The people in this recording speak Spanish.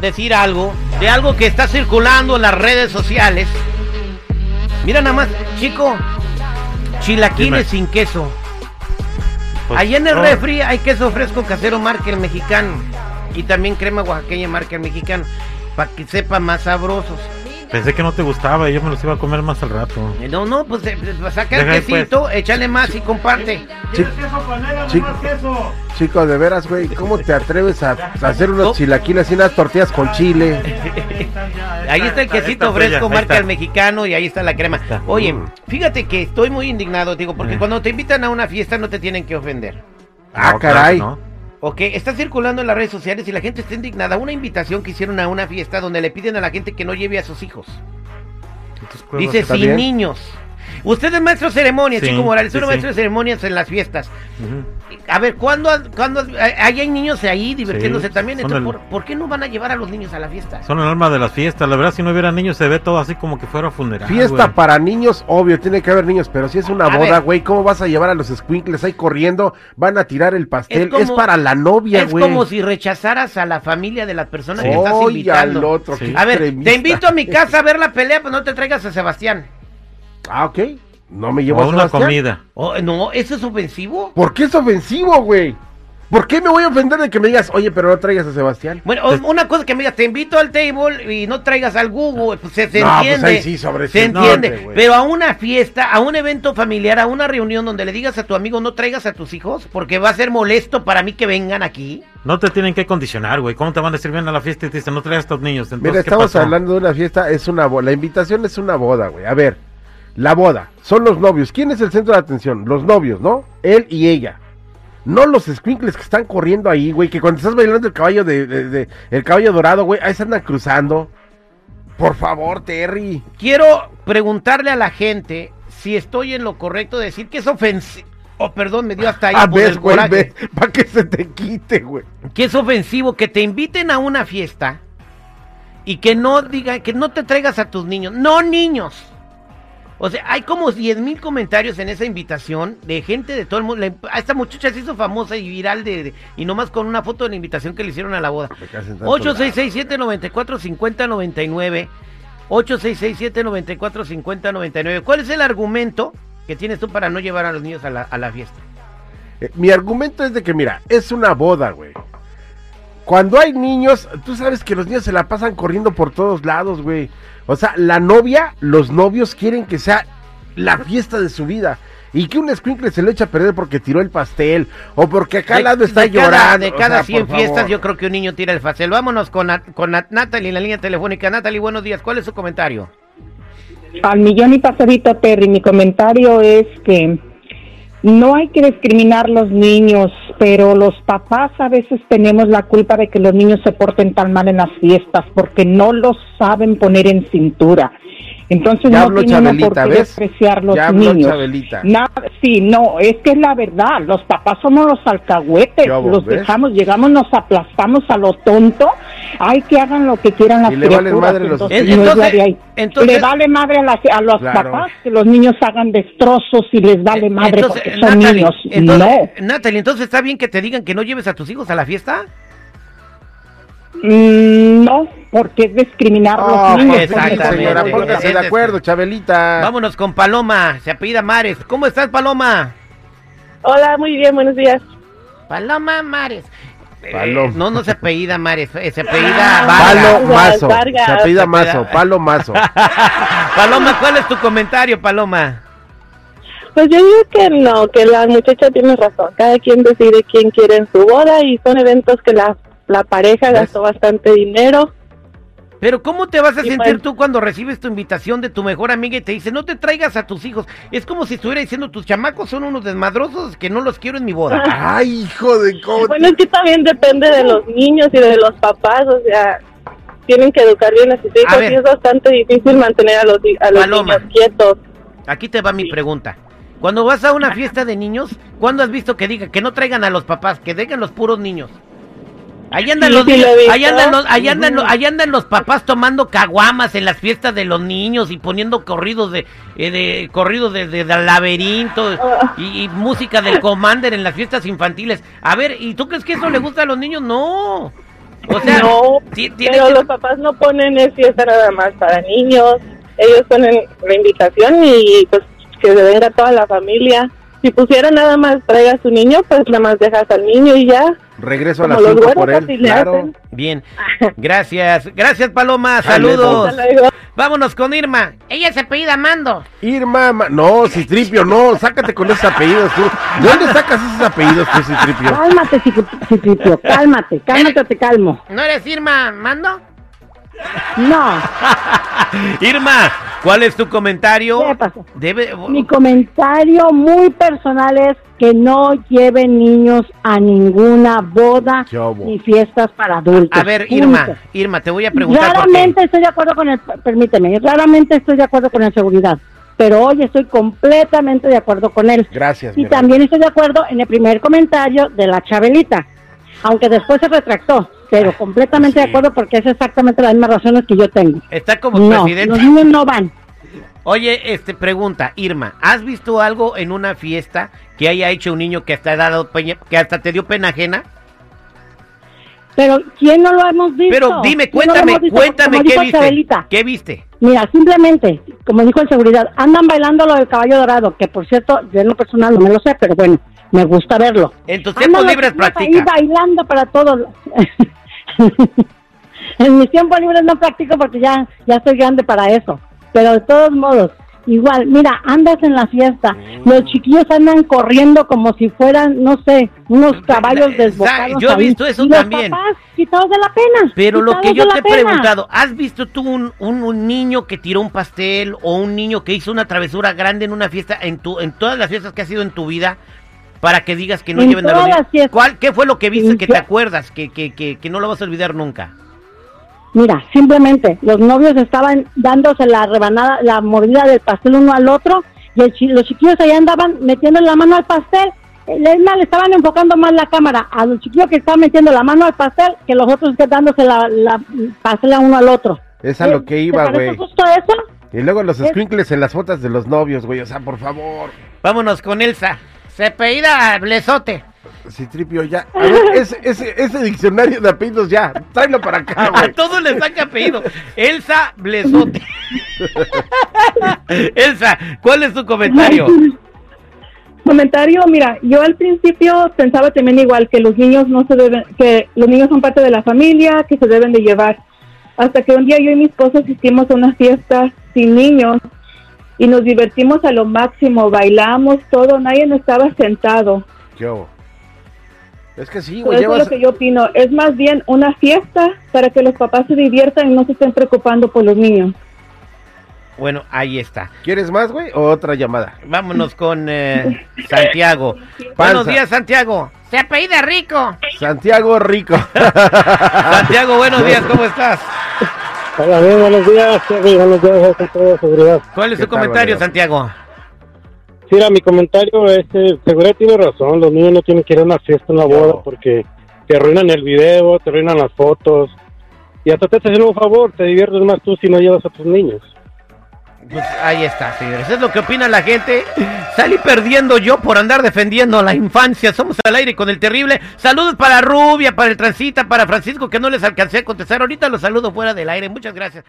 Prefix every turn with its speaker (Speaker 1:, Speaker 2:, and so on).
Speaker 1: decir algo de algo que está circulando en las redes sociales. Mira nada más, chico, chilaquiles
Speaker 2: Dime.
Speaker 1: sin queso.
Speaker 2: Pues,
Speaker 1: Allá en el
Speaker 2: no.
Speaker 1: refri hay queso fresco casero marca el mexicano y también crema oaxaqueña marca el mexicano para que sepa más sabrosos.
Speaker 2: Pensé que no te gustaba y yo me los iba a comer más al rato.
Speaker 1: Eh, No, no, pues eh, pues, saca el
Speaker 2: pues.
Speaker 1: quesito, échale más y comparte.
Speaker 3: Chi- chi- Chico, de veras, güey, ¿cómo te atreves a, a hacer unos
Speaker 1: No.
Speaker 3: chilaquiles y unas tortillas con chile?
Speaker 1: Ahí está el quesito
Speaker 2: pues,
Speaker 1: fresco, marca el mexicano y ahí está la crema.
Speaker 2: está.
Speaker 1: Oye, fíjate que estoy muy indignado, digo, porque
Speaker 2: Eh.
Speaker 1: cuando te invitan a una fiesta no te tienen que ofender.
Speaker 3: Ah,
Speaker 2: No,
Speaker 3: caray.
Speaker 2: claro,
Speaker 1: Ok, está circulando en las redes sociales y la gente está indignada. Una invitación que hicieron a una fiesta donde le piden a la gente que no lleve a sus hijos.
Speaker 2: ¿no? Entonces, ¿cuál va a
Speaker 1: Dice sin
Speaker 3: bien?
Speaker 1: niños. Usted es maestro de ceremonias,
Speaker 2: Sí,
Speaker 1: Chico Morales,
Speaker 2: sí,
Speaker 1: uno
Speaker 2: sí.
Speaker 1: maestro de ceremonias en las fiestas. A ver, ¿cuándo, cuándo ahí hay niños ahí divirtiéndose
Speaker 2: Sí,
Speaker 1: también? Entonces,
Speaker 2: el-
Speaker 1: ¿por, por qué no van a llevar a los niños a la fiesta?
Speaker 2: Son el alma de las fiestas. La verdad, si no hubiera niños, se ve todo así como que fuera funeral.
Speaker 3: Fiesta
Speaker 2: güey.
Speaker 3: para niños, obvio, tiene que haber niños, pero si es una
Speaker 1: A
Speaker 3: boda,
Speaker 1: ver.
Speaker 3: güey, ¿cómo vas a llevar a los squinkles ahí corriendo? Van a tirar el pastel,
Speaker 1: Es
Speaker 3: es, para la novia,
Speaker 1: es
Speaker 3: güey.
Speaker 1: como si rechazaras a la familia de las personas que estás invitando.
Speaker 3: al otro,
Speaker 1: A ver, te invito a mi casa a ver la pelea, pues no te traigas a Sebastián.
Speaker 3: Ah, ok. No me llevo
Speaker 2: O
Speaker 3: a
Speaker 2: una
Speaker 3: Sebastián.
Speaker 2: comida.
Speaker 1: Oh, no, ¿eso es ofensivo?
Speaker 3: ¿Por qué es ofensivo, güey? ¿Por qué me voy a ofender de que me digas, oye, pero no traigas a Sebastián?
Speaker 1: Bueno, o- una cosa que me digas, te invito al table y no traigas al Google, pues se, se
Speaker 3: No, pues
Speaker 1: entiende.
Speaker 3: ahí sí, sobre
Speaker 1: se
Speaker 3: su
Speaker 1: entiende.
Speaker 3: norte, güey.
Speaker 1: pero a una fiesta, a un evento familiar, a una reunión donde le digas a tu amigo no traigas a tus hijos, porque va a ser molesto para mí que vengan aquí.
Speaker 2: No te tienen que condicionar, güey. ¿Cómo te van a decir bien a la fiesta y te dicen no traigas a estos niños? Entonces,
Speaker 3: Mira,
Speaker 2: ¿qué
Speaker 3: estamos
Speaker 2: pasó?
Speaker 3: hablando de una fiesta, es una boda. La invitación es una boda, güey. A ver, la boda, son los novios. ¿Quién es el centro de atención? Los novios, ¿no? Él y ella. No los squinkles que están corriendo ahí, güey, que cuando estás bailando el caballo de, de- de- el caballo dorado, güey, ahí se andan cruzando. Por favor, Terry.
Speaker 1: Quiero preguntarle a la gente si estoy en lo correcto de decir que es ofensivo. Oh, perdón, me dio hasta ahí
Speaker 3: A
Speaker 1: por
Speaker 3: ver,
Speaker 1: el
Speaker 3: Ah, güey, para que se te quite, güey.
Speaker 1: que es ofensivo que te inviten a una fiesta y que no digan que no te traigas a tus niños, no niños. O sea, hay como 10 mil comentarios en esa invitación de gente de todo el mundo. A esta muchacha se hizo famosa y viral de, de- y nomás con una foto de la invitación que le hicieron a la boda.
Speaker 3: Me caes en tanto
Speaker 1: 8667-945099. 8667-945099. ¿Cuál es el argumento que tienes tú para no llevar a los niños a la, a la fiesta?
Speaker 3: Eh, mi argumento es de que, mira, es una boda, güey. Cuando hay niños, tú sabes que los niños se la pasan corriendo por todos lados, güey. O sea, la novia, los novios quieren que sea la fiesta de su vida. Y que un squinkle se lo echa a perder porque tiró el pastel. O porque acá al lado está
Speaker 1: de cada-
Speaker 3: llorando.
Speaker 1: de
Speaker 3: o
Speaker 1: cada
Speaker 3: sea,
Speaker 1: 100
Speaker 3: por
Speaker 1: fiestas,
Speaker 3: favor.
Speaker 1: yo creo que un niño tira el facel. Vámonos con, con Nat- Natalie en la línea telefónica. Natalie, buenos días. ¿Cuál es su comentario?
Speaker 4: Al millón y pasadito, Terry, mi comentario es que no hay que discriminar los niños, pero los papás a veces tenemos la culpa de que los niños se porten tan mal en las fiestas porque no los saben poner en cintura. Entonces
Speaker 3: Ya
Speaker 4: no
Speaker 3: habló
Speaker 4: tiene uno por qué despreciar los
Speaker 3: Ya
Speaker 4: niños.
Speaker 3: Chabelita.
Speaker 4: Na- sí, no, es que es la verdad. Los papás somos los alcahuetes,
Speaker 3: ¿Qué hubo,
Speaker 4: los
Speaker 3: ves?
Speaker 4: dejamos, llegamos, nos aplastamos a lo tonto. Hay que hagan lo que quieran las
Speaker 3: Y le
Speaker 4: criaturas.
Speaker 3: madre los-
Speaker 4: entonces,
Speaker 1: En-
Speaker 4: no es la
Speaker 1: entonces-
Speaker 4: de ahí.
Speaker 1: entonces-
Speaker 4: le vale madre a, las- a los
Speaker 3: Claro.
Speaker 4: papás que los niños hagan destrozos y les vale madre
Speaker 1: Entonces,
Speaker 4: porque son
Speaker 1: Natalie,
Speaker 4: niños.
Speaker 1: entonces- Natalie, entonces está bien que te digan que no lleves a tus hijos a la fiesta.
Speaker 4: no, Mm, no, porque es discriminar a
Speaker 3: Oh,
Speaker 4: los niños.
Speaker 3: por fin,
Speaker 1: Exactamente.
Speaker 3: señora, póngase de acuerdo, Chabelita.
Speaker 1: Vámonos con Paloma. Se apellida Mares. ¿Cómo estás, Paloma?
Speaker 5: Hola, muy bien, buenos días.
Speaker 1: Paloma Mares. Eh,
Speaker 3: Paloma.
Speaker 1: no, no se apellida Mares. eh, Se apellida
Speaker 5: Ah,
Speaker 1: Vargas.
Speaker 3: Palo Mazo. Se apellida Mazo, Palo Mazo.
Speaker 1: Paloma, ¿cuál es tu comentario, Paloma?
Speaker 5: Pues yo digo que no, que la muchacha tiene razón. Cada quien decide quién quiere en su boda y son eventos que la, la pareja
Speaker 3: ¿Ves?
Speaker 5: gastó bastante dinero.
Speaker 1: Pero ¿cómo te vas a
Speaker 5: Y
Speaker 1: sentir
Speaker 5: pues-
Speaker 1: tú cuando recibes tu invitación de tu mejor amiga y te dice, no te traigas a tus hijos? Es como si estuviera diciendo, tus chamacos son unos desmadrosos que no los quiero en mi boda.
Speaker 3: Ay, hijo de cómo.
Speaker 5: Bueno, es que también depende de los niños y de los papás, o sea, tienen que educar bien a sus
Speaker 1: A
Speaker 5: hijos
Speaker 1: ver.
Speaker 5: y es bastante difícil mantener a los, a los
Speaker 1: Paloma.
Speaker 5: niños quietos.
Speaker 1: Aquí te va mi pregunta. Cuando vas a una fiesta de niños, ¿cuándo has visto que diga que no traigan a los papás, que dejen los puros niños? Ahí andan los niños, ahí andan los, ahí andan, los- ahí andan los papás tomando caguamas en las fiestas de los niños y poniendo corridos de, eh, de corridos de, laberinto y, y música del Commander en las fiestas infantiles. A ver, ¿y tú crees que eso le gusta a los niños? No. O sea,
Speaker 5: no, pero
Speaker 1: que-
Speaker 5: los papás no ponen es fiesta nada más para niños. Ellos ponen la invitación y pues que se venga toda la familia. Si pusieran nada más traiga a su niño, pues nada más dejas al niño y ya.
Speaker 3: Regreso a las
Speaker 5: los
Speaker 3: 5
Speaker 5: güeros
Speaker 3: por él. Claro.
Speaker 1: Bien, gracias, gracias Paloma, saludos. Vámonos con Irma. Ella se apellida Mando.
Speaker 3: Irma, ma- no, Citripio, no, sácate con esos apellidos tú. ¿De dónde sacas esos apellidos tú, Citripio?
Speaker 4: Cálmate, Citripio, cálmate, cálmate, te calmo.
Speaker 1: ¿No eres Irma Mando?
Speaker 4: No,
Speaker 1: Irma, ¿cuál es tu comentario?
Speaker 4: ¿Qué pasó?
Speaker 1: Debe
Speaker 4: mi comentario muy personal es que no lleven niños a ninguna boda ni fiestas para adultos.
Speaker 1: A ver,
Speaker 4: Punto.
Speaker 1: Irma, Irma, te voy a preguntar por
Speaker 4: Raramente
Speaker 1: qué.
Speaker 4: estoy de acuerdo con el, permíteme, raramente estoy de acuerdo con la seguridad, pero hoy estoy completamente de acuerdo con él.
Speaker 3: Gracias,
Speaker 4: Y también estoy de acuerdo en el primer comentario de la Chabelita, aunque después se retractó, pero completamente
Speaker 1: Sí.
Speaker 4: de acuerdo porque es exactamente las mismas razones que yo tengo.
Speaker 1: Está como
Speaker 4: No,
Speaker 1: presidente.
Speaker 4: los niños no van.
Speaker 1: Oye, este pregunta, Irma, ¿has visto algo en una fiesta que haya hecho un niño que hasta dado peña- que hasta te dio pena ajena?
Speaker 4: Pero ¿quién no lo hemos visto?
Speaker 1: Pero dime,
Speaker 4: ¿Quién no lo
Speaker 1: cuéntame, cuéntame qué viste.
Speaker 4: Chabelita,
Speaker 1: ¿Qué viste?
Speaker 4: Mira, simplemente, como dijo el seguridad, andan bailando lo del caballo dorado, que por cierto, yo en lo personal no me lo sé, pero bueno, me gusta verlo.
Speaker 1: En tus tiempos libres practica.
Speaker 4: Ahí bailando para todos. en mis tiempos libres no practico porque ya, ya estoy grande para eso. Pero de todos modos, igual, mira, andas en la fiesta,
Speaker 1: Mm.
Speaker 4: los chiquillos andan corriendo como si fueran, no sé, unos caballos
Speaker 1: Sa-
Speaker 4: desbocados.
Speaker 1: yo he visto eso
Speaker 4: Y los
Speaker 1: también.
Speaker 4: papás quitados de la pena.
Speaker 1: Pero lo que yo te he
Speaker 4: pena.
Speaker 1: preguntado, ¿has visto tú un, un- un niño que tiró un pastel o un niño que hizo una travesura grande en una fiesta, en tu, en todas las fiestas que has ido en tu vida, para que digas que no
Speaker 4: En
Speaker 1: lleven a los. ¿Cuál, ¿Qué fue lo que viste que
Speaker 4: yo-
Speaker 1: te acuerdas, que, que, que, que no lo vas a olvidar nunca?
Speaker 4: Mira, simplemente los novios estaban dándose la rebanada, la mordida del pastel uno al otro y el los chiquillos allá andaban metiendo la mano al pastel. Eh, Es más, le estaban enfocando más la cámara a los chiquillos que estaban metiendo la mano al pastel que los otros que dándose la, la pastel a uno al otro.
Speaker 3: Es a lo que
Speaker 4: ¿Te
Speaker 3: iba, güey.
Speaker 4: justo eso?
Speaker 3: Y luego los
Speaker 4: Es-
Speaker 3: squinkles en las fotos de los novios, güey. O sea, por favor.
Speaker 1: Vámonos con Elsa. Se peida Blesote.
Speaker 3: Citripio, ya. A ver, ese, ese, ese diccionario de apellidos ya. Tráelo para acá,
Speaker 1: A todos les saca apellido. Elsa Blesote. Elsa, ¿cuál es tu comentario?
Speaker 5: Comentario, mira, yo al principio pensaba también igual que los niños no se deben, que los niños son parte de la familia, que se deben de llevar. Hasta que un día yo y mi esposo asistimos a una fiesta sin niños y nos divertimos a lo máximo, bailamos todo, nadie no estaba sentado.
Speaker 3: ¿Qué hubo? Es que sí, güey.
Speaker 5: eso es lo que yo opino, es más bien una fiesta para que los papás se diviertan y no se estén preocupando por los niños.
Speaker 1: Bueno, ahí está.
Speaker 3: ¿Quieres más, güey? O otra llamada.
Speaker 1: Vámonos con eh, Santiago. Buenos días, Santiago. Se apellida Rico.
Speaker 3: Santiago Rico.
Speaker 1: Santiago, buenos días, ¿cómo estás?
Speaker 6: Hola, bien, buenos días, Jerry, buenos días, con toda seguridad.
Speaker 1: ¿Cuál es
Speaker 3: ¿Qué
Speaker 1: tu
Speaker 3: tal,
Speaker 1: comentario? Santiago?
Speaker 6: Sí, mira, mi comentario es, eh, seguridad tiene razón, los niños no tienen que ir a una fiesta, una boda,
Speaker 3: No.
Speaker 6: porque te arruinan el video, te arruinan las fotos, y hasta te hacen un favor, te diviertes más tú si no llevas a tus niños.
Speaker 1: Pues ahí está, señores. Es lo que opina la gente. Salí perdiendo yo por andar defendiendo la infancia. Somos al aire con el terrible. Saludos para Rubia, para el Transita, para Francisco, que no les alcancé a contestar. Ahorita los saludo fuera del aire. Muchas gracias.